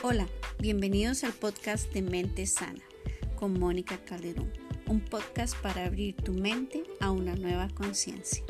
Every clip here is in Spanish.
Hola, bienvenidos al podcast de Mente Sana con Mónica Calderón, un podcast para abrir tu mente a una nueva conciencia.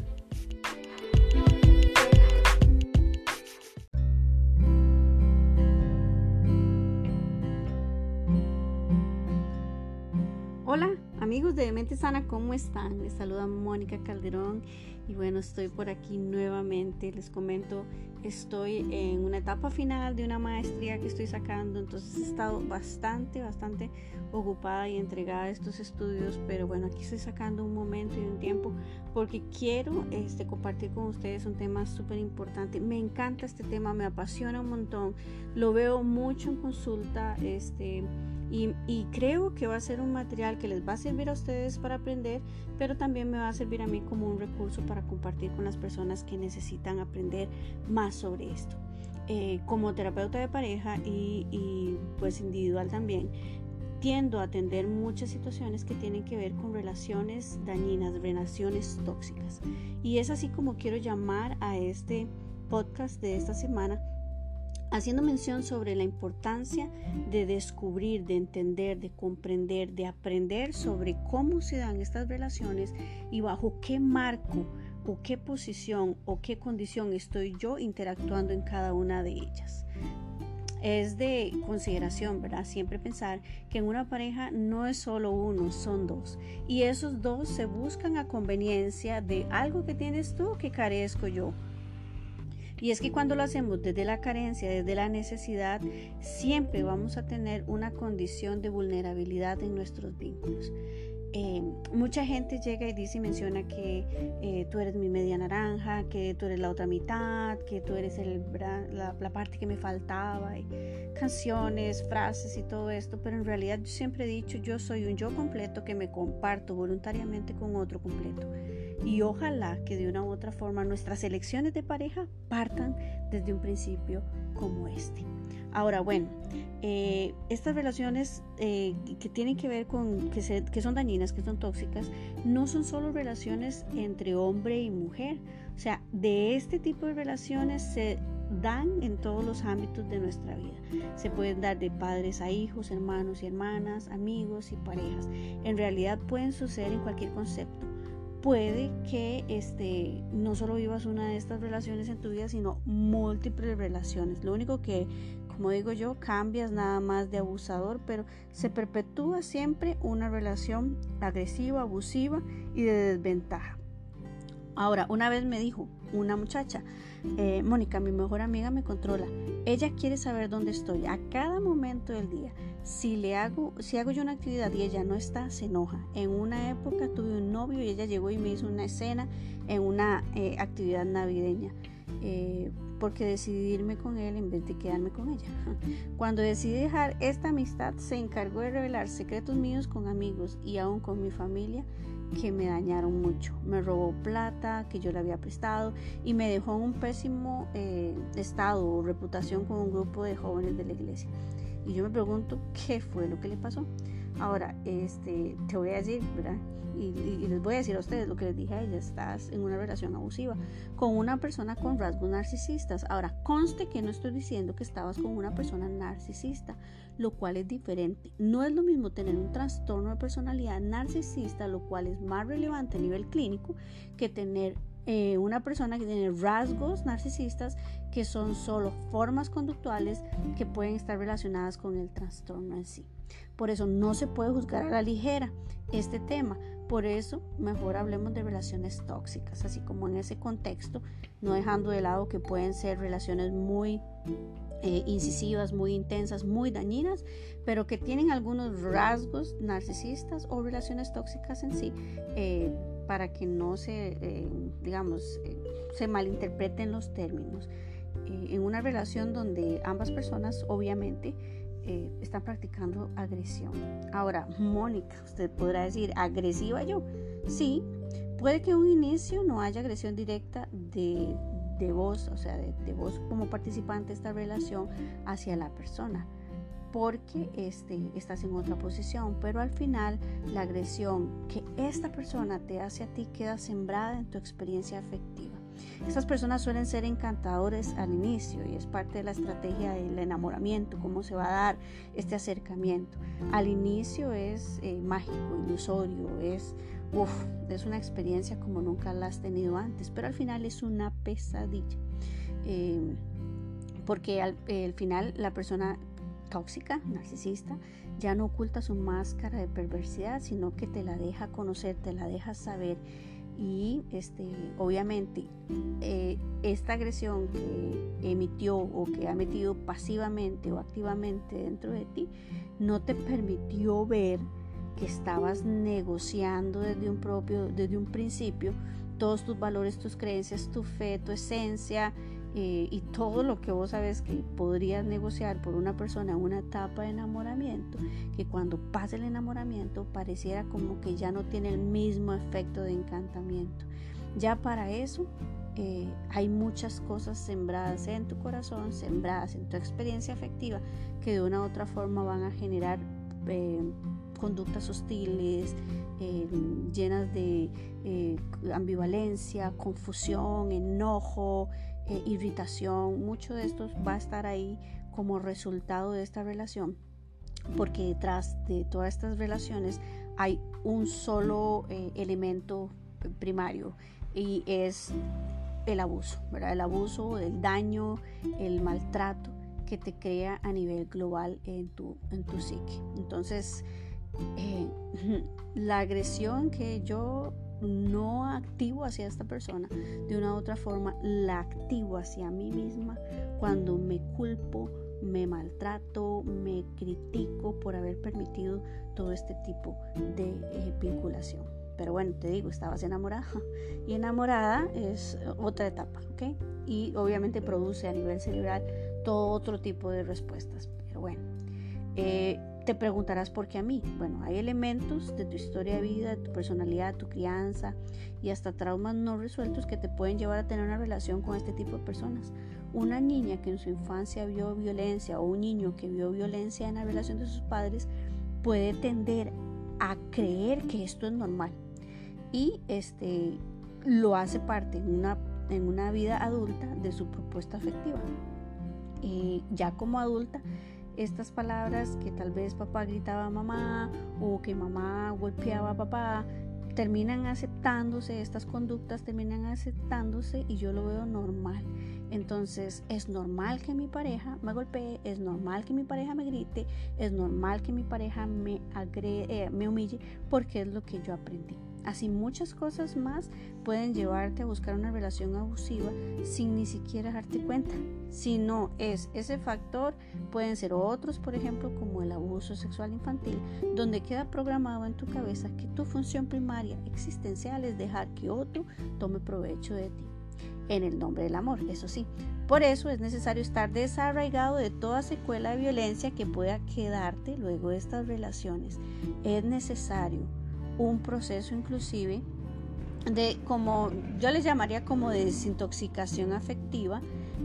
De Mente Sana, ¿cómo están? Les saluda Mónica Calderón y bueno, estoy por aquí nuevamente. Les comento, estoy en una etapa final de una maestría que estoy sacando, entonces he estado bastante, bastante ocupada y entregada a estos estudios, pero bueno, aquí estoy sacando un momento y un tiempo porque quiero este, compartir con ustedes un tema súper importante. Me encanta este tema, me apasiona un montón, lo veo mucho en consulta, este y, creo que va a ser un material que les va a servir a ustedes para aprender, pero también me va a servir a mí como un recurso para compartir con las personas que necesitan aprender más sobre esto. Eh, como terapeuta de pareja y, y pues individual también, tiendo a atender muchas situaciones que tienen que ver con relaciones dañinas, relaciones tóxicas. Y es así como quiero llamar a este podcast de esta semana haciendo mención sobre la importancia de descubrir, de entender, de comprender, de aprender sobre cómo se dan estas relaciones y bajo qué marco o qué posición o qué condición estoy yo interactuando en cada una de ellas. Es de consideración, ¿verdad? Siempre pensar que en una pareja no es solo uno, son dos. Y esos dos se buscan a conveniencia de algo que tienes tú que carezco yo y es que cuando lo hacemos desde la carencia, desde la necesidad, siempre vamos a tener una condición de vulnerabilidad en nuestros vínculos. Eh, mucha gente llega y dice y menciona que eh, tú eres mi media naranja, que tú eres la otra mitad, que tú eres la, parte que me faltaba, canciones, frases y todo esto, pero en realidad yo siempre he dicho, yo soy un yo completo que me comparto voluntariamente con otro completo y ojalá que de una u otra forma nuestras elecciones de pareja partan desde un principio como este. Ahora, bueno, eh, estas relaciones eh, que tienen que ver con, que, que son dañinas, que son tóxicas, no son solo relaciones entre hombre y mujer. O sea, de este tipo de relaciones se dan en todos los ámbitos de nuestra vida. Se pueden dar de padres a hijos, hermanos y hermanas, amigos y parejas. En realidad pueden suceder en cualquier concepto puede que este, no solo vivas una de estas relaciones en tu vida, sino múltiples relaciones. Lo único que, como digo yo, cambias nada más de abusador, pero se perpetúa siempre una relación agresiva, abusiva y de desventaja. Ahora, una vez me dijo una muchacha, eh, Mónica, mi mejor amiga me controla. Ella quiere saber dónde estoy a cada momento del día. Si le hago, si hago yo una actividad y ella no está, se enoja. En una época tuve un novio y ella llegó y me hizo una escena en una eh, actividad navideña. Eh, porque decidí irme con él en vez de quedarme con ella. Cuando decidí dejar esta amistad, se encargó de revelar secretos míos con amigos y aún con mi familia que me dañaron mucho. Me robó plata que yo le había prestado y me dejó en un pésimo eh, estado o reputación con un grupo de jóvenes de la iglesia. Y yo me pregunto qué fue lo que le pasó. Ahora, este, te voy a decir, ¿verdad? Y, les voy a decir a ustedes lo que les dije a ella, estás en una relación abusiva con una persona con rasgos narcisistas. Ahora, conste que no estoy diciendo que estabas con una persona narcisista, lo cual es diferente. No es lo mismo tener un trastorno de personalidad narcisista, lo cual es más relevante a nivel clínico, que tener eh, una persona que tiene rasgos narcisistas que son solo formas conductuales que pueden estar relacionadas con el trastorno en sí. Por eso no se puede juzgar a la ligera este tema. Por eso mejor hablemos de relaciones tóxicas, así como en ese contexto, no dejando de lado que pueden ser relaciones muy eh, incisivas, muy intensas, muy dañinas, pero que tienen algunos rasgos narcisistas o relaciones tóxicas en sí, eh, para que no se, eh, digamos, se malinterpreten los términos. en una relación donde ambas personas, obviamente, eh, están practicando agresión. Ahora, Mónica, usted podrá decir, ¿agresiva yo? Sí, puede que en un inicio no haya agresión directa de, de vos, o sea, de, de, vos como participante de esta relación hacia la persona, porque este, estás en otra posición, pero al final la agresión que esta persona te hace a ti queda sembrada en tu experiencia afectiva. Estas personas suelen ser encantadores al inicio y es parte de la estrategia del enamoramiento, cómo se va a dar este acercamiento. Al inicio es eh, mágico, ilusorio, es, es una experiencia como nunca la has tenido antes, pero al final es una pesadilla. Eh, porque al final la persona tóxica, narcisista, ya no oculta su máscara de perversidad, sino que te la deja conocer, te la deja saber. Y este, obviamente eh, esta agresión que emitió o que ha metido pasivamente o activamente dentro de ti, no te permitió ver que estabas negociando desde un propio, desde un principio, todos tus valores, tus creencias, tu fe, tu esencia, eh, y todo lo que vos sabes que podrías negociar por una persona una etapa de enamoramiento, que cuando pasa el enamoramiento pareciera como que ya no tiene el mismo efecto de encantamiento. Ya para eso eh, hay muchas cosas sembradas en tu corazón, sembradas en tu experiencia afectiva, que de una u otra forma van a generar eh, conductas hostiles, llenas de ambivalencia, confusión, enojo, eh, irritación, mucho de esto va a estar ahí como resultado de esta relación, porque detrás de todas estas relaciones hay un solo eh, elemento primario y es el abuso, ¿verdad? El abuso, el daño, el maltrato que te crea a nivel global en tu, en tu psique. Entonces, eh, la agresión que yo no activo hacia esta persona, de una u otra forma la activo hacia mí misma cuando me culpo, me maltrato, me critico por haber permitido todo este tipo de eh, vinculación. Pero bueno, te digo, estabas enamorada y enamorada es otra etapa, ¿ok? Y obviamente produce a nivel cerebral todo otro tipo de respuestas. Pero bueno, eh, te preguntarás por qué a mí. Bueno, hay elementos de tu historia de vida, de tu personalidad, tu crianza y hasta traumas no resueltos que te pueden llevar a tener una relación con este tipo de personas. Una niña que en su infancia vio violencia o un niño que vio violencia en la relación de sus padres puede tender a creer que esto es normal y este lo hace parte en una, en una vida adulta de su propuesta afectiva. Y ya como adulta estas palabras que tal vez papá gritaba a mamá o que mamá golpeaba a papá, terminan aceptándose, estas conductas terminan aceptándose y yo lo veo normal. Entonces es normal que mi pareja me golpee, es normal que mi pareja me grite, es normal que mi pareja me, eh, me humille porque es lo que yo aprendí. Así muchas cosas más pueden llevarte a buscar una relación abusiva sin ni siquiera darte cuenta. Si no es ese factor, pueden ser otros, por ejemplo, como el abuso sexual infantil, donde queda programado en tu cabeza que tu función primaria existencial es dejar que otro tome provecho de ti. En el nombre del amor, eso sí. Por eso es necesario estar desarraigado de toda secuela de violencia que pueda quedarte luego de estas relaciones. Es necesario un proceso inclusive de como yo les llamaría como de desintoxicación afectiva,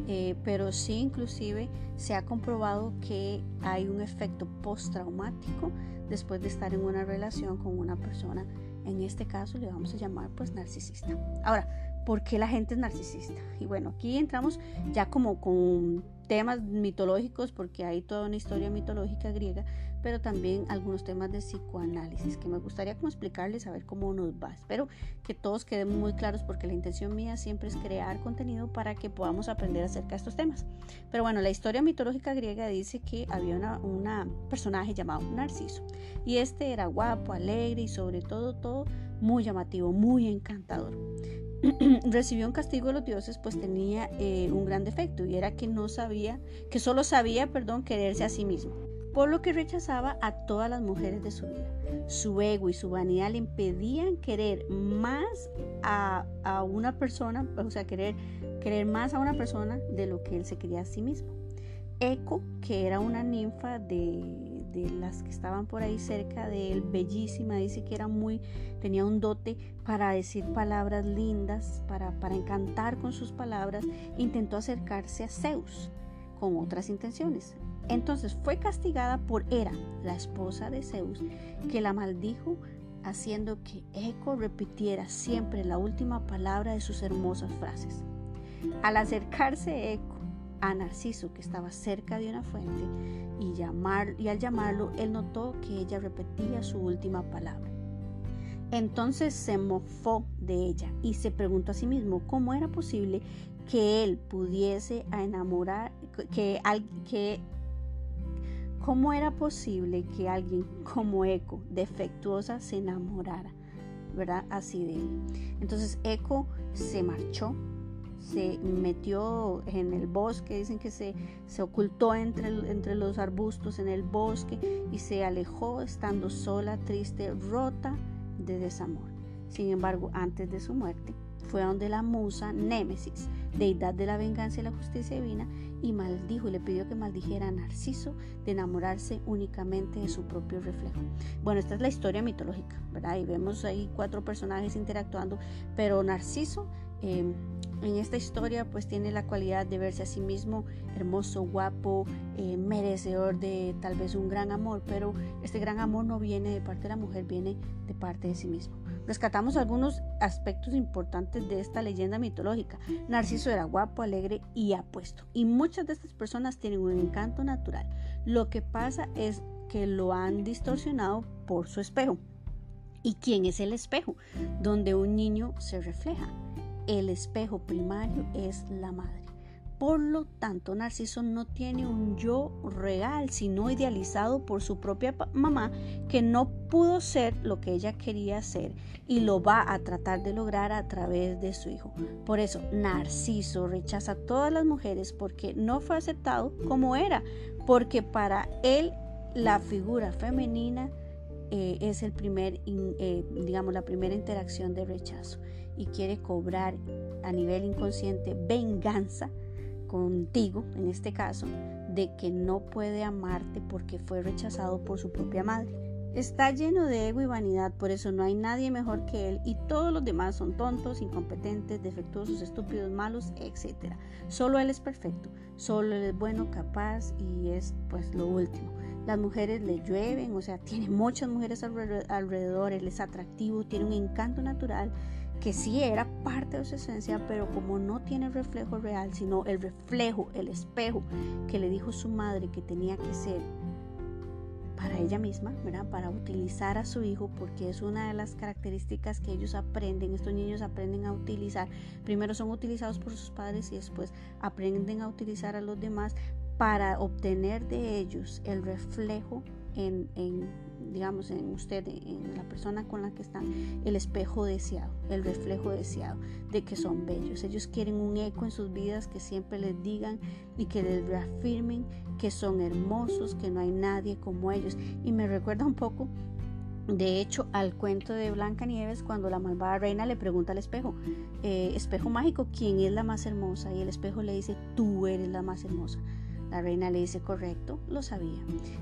eh, pero sí inclusive se ha comprobado que hay un efecto postraumático después de estar en una relación con una persona, en este caso le vamos a llamar pues narcisista. Ahora, ¿por qué la gente es narcisista? Y bueno, aquí entramos ya como con temas mitológicos, porque hay toda una historia mitológica griega, pero también algunos temas de psicoanálisis que me gustaría como explicarles a ver cómo nos va. Espero que todos queden muy claros porque la intención mía siempre es crear contenido para que podamos aprender acerca de estos temas. Pero bueno, la historia mitológica griega dice que había una, personaje llamado Narciso y este era guapo, alegre y sobre todo todo muy llamativo, muy encantador. recibió un castigo de los dioses, pues tenía eh, un gran defecto y era que no sabía, que solo sabía, perdón, quererse a sí mismo por lo que rechazaba a todas las mujeres de su vida. Su ego y su vanidad le impedían querer más a, una persona, o sea, querer, querer más a una persona de lo que él se quería a sí mismo. Eco, que era una ninfa de, las que estaban por ahí cerca de él, bellísima, dice que era muy, tenía un dote para decir palabras lindas, para, para encantar con sus palabras, intentó acercarse a Zeus con otras intenciones. Entonces fue castigada por Hera, la esposa de Zeus, que la maldijo haciendo que Eco repitiera siempre la última palabra de sus hermosas frases. Al acercarse Eco a Narciso, que estaba cerca de una fuente, y, llamar, y al llamarlo, él notó que ella repetía su última palabra. Entonces se mofó de ella y se preguntó a sí mismo cómo era posible que él pudiese enamorar, que, que cómo era posible que alguien como Eco, defectuosa, se enamorara, ¿verdad? Así de él. Entonces Eco se marchó se metió en el bosque, dicen que se, se ocultó entre, entre los arbustos en el bosque y se alejó estando sola, triste, rota de desamor. Sin embargo, antes de su muerte, fue donde la musa Némesis, deidad de la venganza y la justicia divina, y maldijo y le pidió que maldijera a Narciso de enamorarse únicamente de su propio reflejo. Bueno, esta es la historia mitológica, ¿verdad? Y vemos ahí cuatro personajes interactuando, pero Narciso Em, en esta historia pues tiene la cualidad de verse a sí mismo hermoso, guapo, eh, merecedor de tal vez un gran amor, pero este gran amor no viene de parte de la mujer, viene de parte de sí mismo. Rescatamos algunos aspectos importantes de esta leyenda mitológica. Narciso era guapo, alegre y apuesto, y muchas de estas personas tienen un encanto natural. Lo que pasa es que lo han distorsionado por su espejo. ¿Y quién es el espejo? Donde un niño se refleja el espejo primario es la madre. Por lo tanto, Narciso no tiene un yo real, sino idealizado por su propia mamá, que no pudo ser lo que ella quería ser y lo va a tratar de lograr a través de su hijo. Por eso, Narciso rechaza a todas las mujeres porque no fue aceptado como era, porque para él la figura femenina eh, es el primer, eh, digamos, la primera interacción de rechazo y quiere cobrar a nivel inconsciente venganza contigo, en este caso, de que no puede amarte porque fue rechazado por su propia madre. Está lleno de ego y vanidad, por eso no hay nadie mejor que él y todos los demás son tontos, incompetentes, defectuosos, estúpidos, malos, etc. Solo él es perfecto, solo él es bueno, capaz y es pues lo último. Las mujeres le llueven, o sea, tiene muchas mujeres alrededor, él es atractivo, tiene un encanto natural que sí era parte de su esencia, pero como no tiene reflejo real, sino el reflejo, el espejo que le dijo su madre que tenía que ser para ella misma, ¿verdad? Para utilizar a su hijo, porque es una de las características que ellos aprenden, estos niños aprenden a utilizar. Primero son utilizados por sus padres y después aprenden a utilizar a los demás para obtener de ellos el reflejo en, digamos, en usted, en la persona con la que están, el espejo deseado, el reflejo deseado de que son bellos. Ellos quieren un eco en sus vidas que siempre les digan y que les reafirmen que son hermosos, que no hay nadie como ellos. Y me recuerda un poco de hecho, al cuento de Blanca Nieves, cuando la malvada reina le pregunta al espejo, eh, espejo mágico, ¿quién es la más hermosa? Y el espejo le dice, tú eres la más hermosa. La reina le dice, correcto, lo sabía.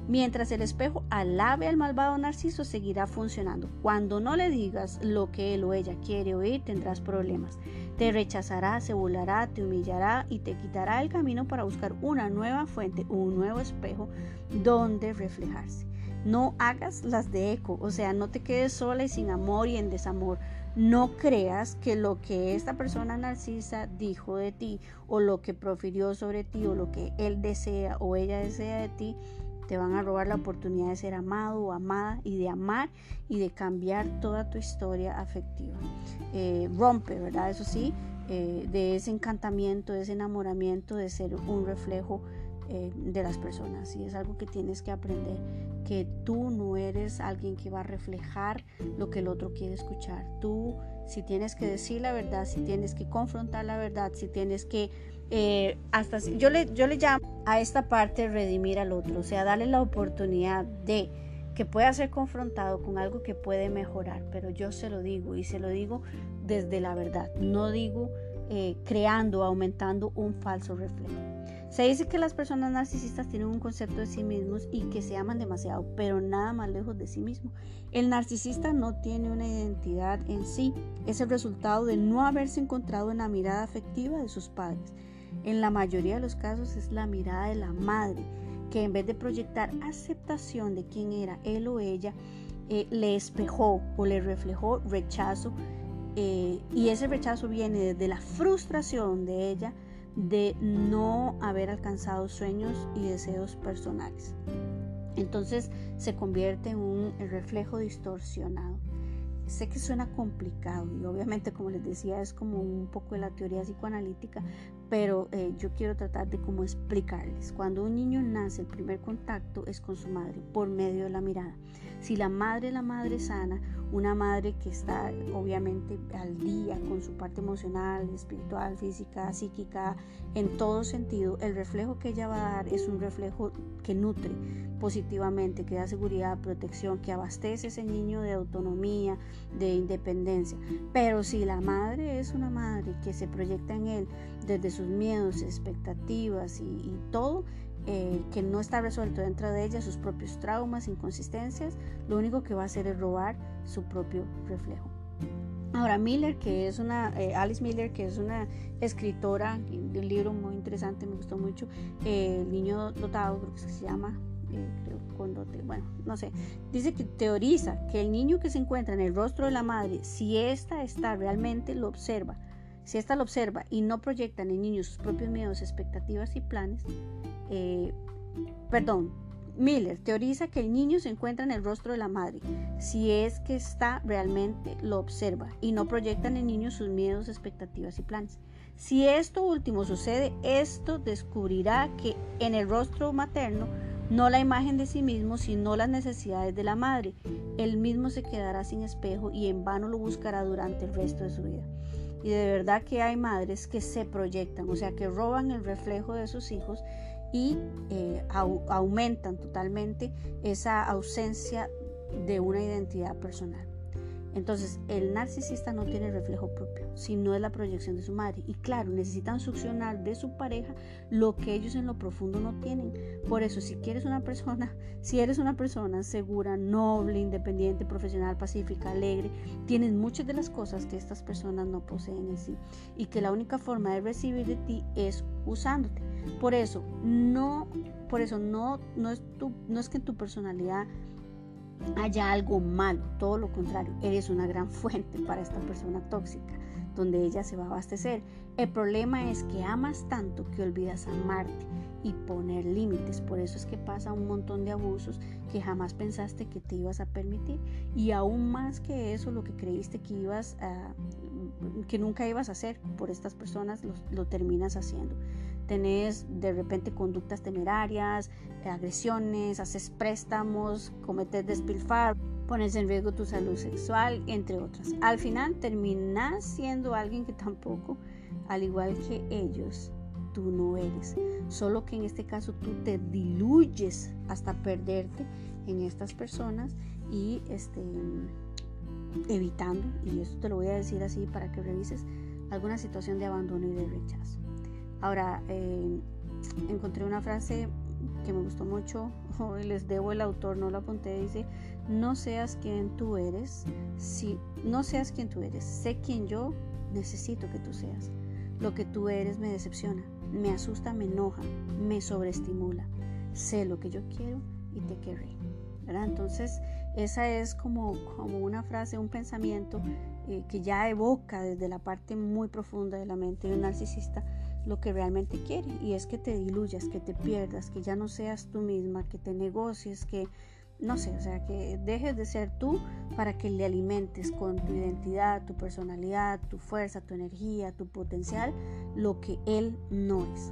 Mientras el espejo alabe al malvado Narciso, seguirá funcionando. Cuando no le digas lo que él o ella quiere oír, tendrás problemas. Te rechazará, se burlará, te humillará y te quitará el camino para buscar una nueva fuente, un nuevo espejo donde reflejarse. No hagas las de eco, o sea, no te quedes sola y sin amor y en desamor. No creas que lo que esta persona narcisa dijo de ti o lo que profirió sobre ti o lo que él desea o ella desea de ti te van a robar la oportunidad de ser amado o amada y de amar y de cambiar toda tu historia afectiva. Eh, rompe, ¿verdad? Eso sí, eh, de ese encantamiento, de ese enamoramiento, de ser un reflejo eh, de las personas. Y es algo que tienes que aprender que tú no eres alguien que va a reflejar lo que el otro quiere escuchar. Tú si tienes que decir la verdad si tienes que confrontar la verdad si tienes que eh, hasta yo le yo le llamo a esta parte redimir al otro o sea darle la oportunidad de que pueda ser confrontado con algo que puede mejorar. Pero yo se lo digo y se lo digo desde la verdad. No digo eh, creando aumentando un falso reflejo se dice que las personas narcisistas tienen un concepto de sí mismos y que se aman demasiado, pero nada más lejos de sí mismo. El narcisista no tiene una identidad en sí, es el resultado de no haberse encontrado en la mirada afectiva de sus padres. En la mayoría de los casos es la mirada de la madre, que en vez de proyectar aceptación de quién era él o ella, eh, le espejó o le reflejó rechazo eh, y ese rechazo viene desde la frustración de ella de no haber alcanzado sueños y deseos personales. Entonces se convierte en un reflejo distorsionado. Sé que suena complicado y obviamente como les decía es como un poco de la teoría psicoanalítica, pero eh, yo quiero tratar de cómo explicarles. Cuando un niño nace el primer contacto es con su madre por medio de la mirada. Si la madre es la madre sana, una madre que está obviamente al día con su parte emocional, espiritual, física, psíquica, en todo sentido, el reflejo que ella va a dar es un reflejo que nutre positivamente, que da seguridad, protección, que abastece ese niño de autonomía, de independencia. Pero si la madre es una madre que se proyecta en él desde sus miedos, expectativas y, y todo, eh, que no está resuelto dentro de ella, sus propios traumas, inconsistencias, lo único que va a hacer es robar su propio reflejo. Ahora, Miller, que es una, eh, Alice Miller, que es una escritora de un libro muy interesante, me gustó mucho, eh, El niño dotado, creo que se llama, creo, cuando bueno, no sé, dice que teoriza que el niño que se encuentra en el rostro de la madre, si ésta está realmente, lo observa, si ésta lo observa y no proyecta en el niño sus propios miedos, expectativas y planes, eh, perdón, Miller teoriza que el niño se encuentra en el rostro de la madre, si es que está realmente lo observa y no proyecta en el niño sus miedos, expectativas y planes. Si esto último sucede, esto descubrirá que en el rostro materno no la imagen de sí mismo, sino las necesidades de la madre. Él mismo se quedará sin espejo y en vano lo buscará durante el resto de su vida. Y de verdad que hay madres que se proyectan, o sea, que roban el reflejo de sus hijos y eh, aumentan totalmente esa ausencia de una identidad personal. Entonces, el narcisista no tiene reflejo propio, sino es la proyección de su madre. Y claro, necesitan succionar de su pareja lo que ellos en lo profundo no tienen. Por eso, si quieres una persona, si eres una persona segura, noble, independiente, profesional, pacífica, alegre, tienes muchas de las cosas que estas personas no poseen en sí. Y que la única forma de recibir de ti es usándote. Por eso, no, por eso no, no, es, tu, no es que tu personalidad haya algo malo, todo lo contrario, eres una gran fuente para esta persona tóxica, donde ella se va a abastecer. El problema es que amas tanto que olvidas amarte y poner límites. Por eso es que pasa un montón de abusos que jamás pensaste que te ibas a permitir. Y aún más que eso, lo que creíste que ibas a, que nunca ibas a hacer por estas personas, lo terminas haciendo tenés de repente conductas temerarias, agresiones, haces préstamos, cometes despilfarro, pones en riesgo tu salud sexual, entre otras. Al final terminas siendo alguien que tampoco, al igual que ellos, tú no eres. Solo que en este caso tú te diluyes hasta perderte en estas personas y este, evitando, y esto te lo voy a decir así para que revises, alguna situación de abandono y de rechazo. Ahora, eh, encontré una frase que me gustó mucho, les debo el autor, no lo apunté, dice, no seas quien tú eres, si no seas quien tú eres, sé quien yo necesito que tú seas. Lo que tú eres me decepciona, me asusta, me enoja, me sobreestimula. Sé lo que yo quiero y te querré. Entonces, esa es como, como una frase, un pensamiento eh, que ya evoca desde la parte muy profunda de la mente de un narcisista lo que realmente quiere y es que te diluyas, que te pierdas, que ya no seas tú misma, que te negocies, que no sé, o sea, que dejes de ser tú para que le alimentes con tu identidad, tu personalidad, tu fuerza, tu energía, tu potencial, lo que él no es.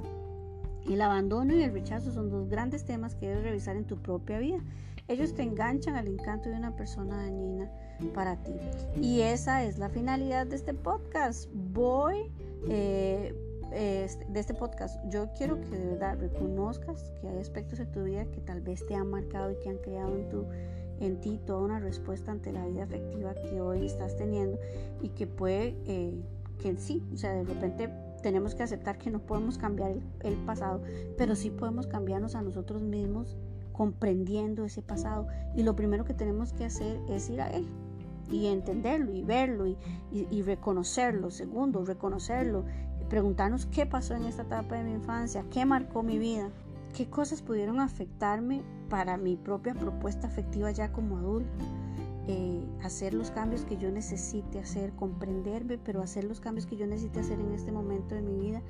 El abandono y el rechazo son dos grandes temas que debes revisar en tu propia vida. Ellos te enganchan al encanto de una persona dañina para ti. Y esa es la finalidad de este podcast. Voy eh, este, de este podcast, yo quiero que de verdad reconozcas que hay aspectos de tu vida que tal vez te han marcado y que han creado en, tu, en ti toda una respuesta ante la vida afectiva que hoy estás teniendo y que puede, eh, que sí, o sea, de repente tenemos que aceptar que no podemos cambiar el, pasado, pero sí podemos cambiarnos a nosotros mismos comprendiendo ese pasado. Y lo primero que tenemos que hacer es ir a él y entenderlo y verlo y, reconocerlo. Segundo, reconocerlo preguntarnos qué pasó en esta etapa de mi infancia, qué marcó mi vida, qué cosas pudieron afectarme para mi propia propuesta afectiva ya como adulto. Eh, hacer los cambios que yo necesite hacer, comprenderme, pero hacer los cambios que yo necesite hacer en este momento de mi vida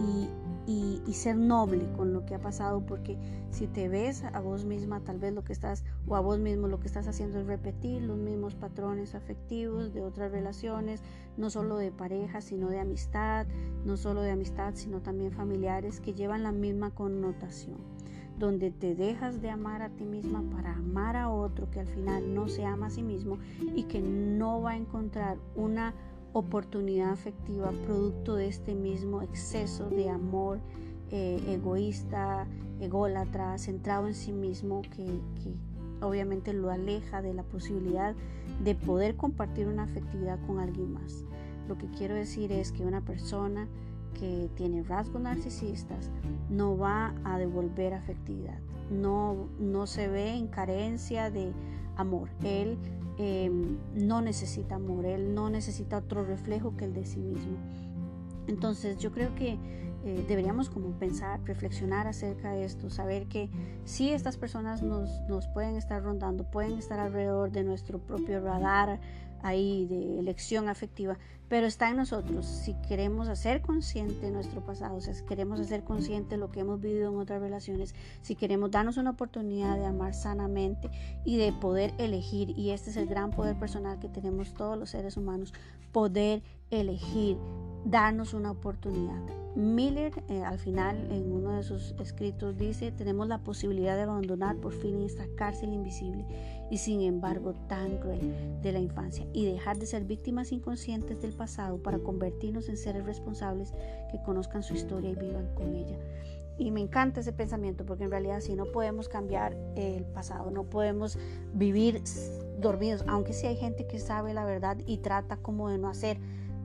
y, y, ser noble con lo que ha pasado, porque si te ves a vos misma, tal vez lo que estás, o a vos mismo lo que estás haciendo es repetir los mismos patrones afectivos de otras relaciones, no solo de pareja, sino de amistad, no solo de amistad, sino también familiares que llevan la misma connotación donde te dejas de amar a ti misma para amar a otro que al final no se ama a sí mismo y que no va a encontrar una oportunidad afectiva producto de este mismo exceso de amor eh, egoísta, ególatra, centrado en sí mismo, que, que obviamente lo aleja de la posibilidad de poder compartir una afectividad con alguien más. Lo que quiero decir es que una persona que tiene rasgos narcisistas no va a devolver afectividad, no, no se ve en carencia de amor. Él em, no necesita amor, él no necesita otro reflejo que el de sí mismo. Entonces yo creo que eh, deberíamos como pensar, reflexionar acerca de esto, saber que si estas personas nos, nos pueden estar rondando, pueden estar alrededor de nuestro propio radar, ahí de elección afectiva, pero está en nosotros. Si queremos hacer consciente nuestro pasado, o sea, si queremos hacer consciente lo que hemos vivido en otras relaciones, si queremos darnos una oportunidad de amar sanamente y de poder elegir, y este es el gran poder personal que tenemos todos los seres humanos, poder elegir, darnos una oportunidad. Miller eh, al final en uno de sus escritos dice, tenemos la posibilidad de abandonar por fin esta cárcel invisible y sin embargo tan cruel de la infancia y dejar de ser víctimas inconscientes del pasado para convertirnos en seres responsables que conozcan su historia y vivan con ella. Y me encanta ese pensamiento porque en realidad si no podemos cambiar el pasado, no podemos vivir dormidos, aunque sí hay gente que sabe la verdad y trata como de no hacer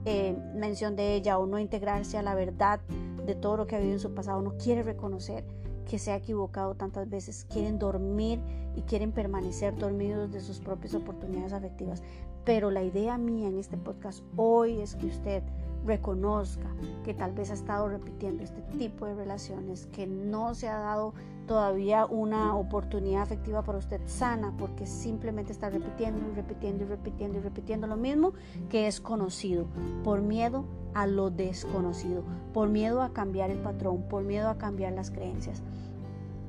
eh, mención de ella o no integrarse a la verdad de todo lo que ha vivido en su pasado, no quiere reconocer que se ha equivocado tantas veces, quieren dormir y quieren permanecer dormidos de sus propias oportunidades afectivas. Pero la idea mía en este podcast hoy es que usted reconozca que tal vez ha estado repitiendo este tipo de relaciones, que no se ha dado todavía una oportunidad afectiva para usted sana, porque simplemente está repitiendo y repitiendo y repitiendo y repitiendo lo mismo que es conocido, por miedo a lo desconocido, por miedo a cambiar el patrón, por miedo a cambiar las creencias.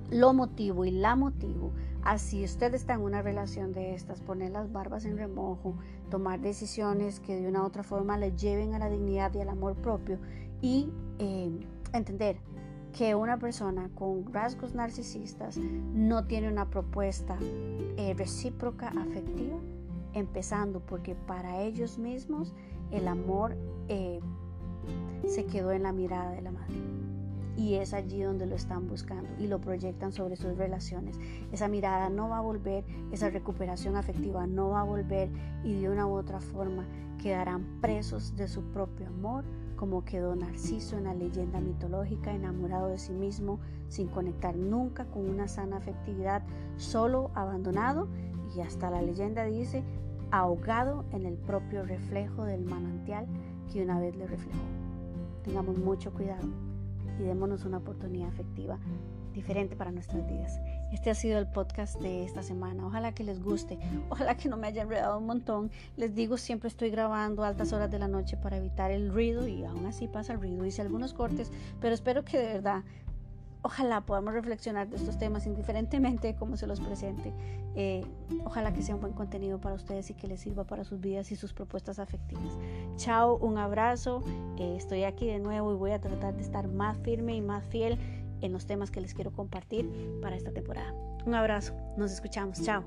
Lo motivo y la motivo Así usted está en una relación de estas, poner las barbas en remojo, tomar decisiones que de una u otra forma le lleven a la dignidad y al amor propio y eh, entender que una persona con rasgos narcisistas no tiene una propuesta eh, recíproca afectiva, empezando porque para ellos mismos el amor eh, se quedó en la mirada de la madre y es allí donde lo están buscando y lo proyectan sobre sus relaciones. Esa mirada no va a volver, esa recuperación afectiva no va a volver y de una u otra forma quedarán presos de su propio amor, como quedó Narciso en la leyenda mitológica, enamorado de sí mismo, sin conectar nunca con una sana afectividad, solo, abandonado y hasta la leyenda dice, ahogado en el propio reflejo del manantial que una vez le reflejó. Tengamos mucho cuidado y démonos una oportunidad afectiva diferente para nuestras vidas. Este ha sido el podcast de esta semana. Ojalá que les guste. Ojalá que no me haya enredado un montón. Les digo, siempre estoy grabando a altas horas de la noche para evitar el ruido y aún así pasa el ruido. Hice algunos cortes, pero espero que de verdad ojalá podamos reflexionar de estos temas indiferentemente de cómo se los presente. Eh, ojalá que sea un buen contenido para ustedes y que les sirva para sus vidas y sus propuestas afectivas. Chao, un abrazo. Eh, estoy aquí de nuevo y voy a tratar de estar más firme y más fiel en los temas que les quiero compartir para esta temporada. Un abrazo, nos escuchamos, chao.